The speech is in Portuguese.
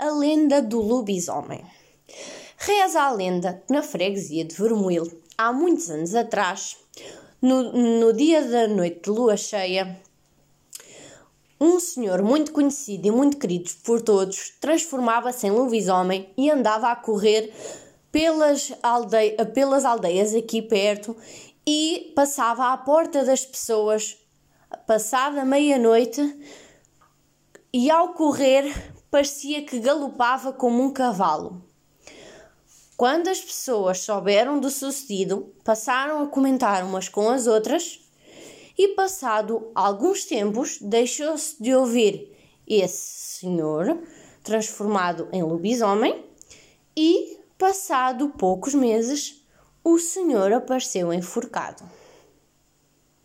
a lenda do lobisomem. Reza a lenda que na freguesia de Vermoil, há muitos anos atrás, no, no dia da noite de lua cheia, um senhor muito conhecido e muito querido por todos transformava-se em lobisomem e andava a correr pelas, aldeia, pelas aldeias aqui perto e passava à porta das pessoas, passada meia-noite, e ao correr parecia que galopava como um cavalo. Quando as pessoas souberam do sucedido, passaram a comentar umas com as outras e, passado alguns tempos, deixou-se de ouvir esse senhor transformado em lobisomem e, passado poucos meses, o senhor apareceu enforcado.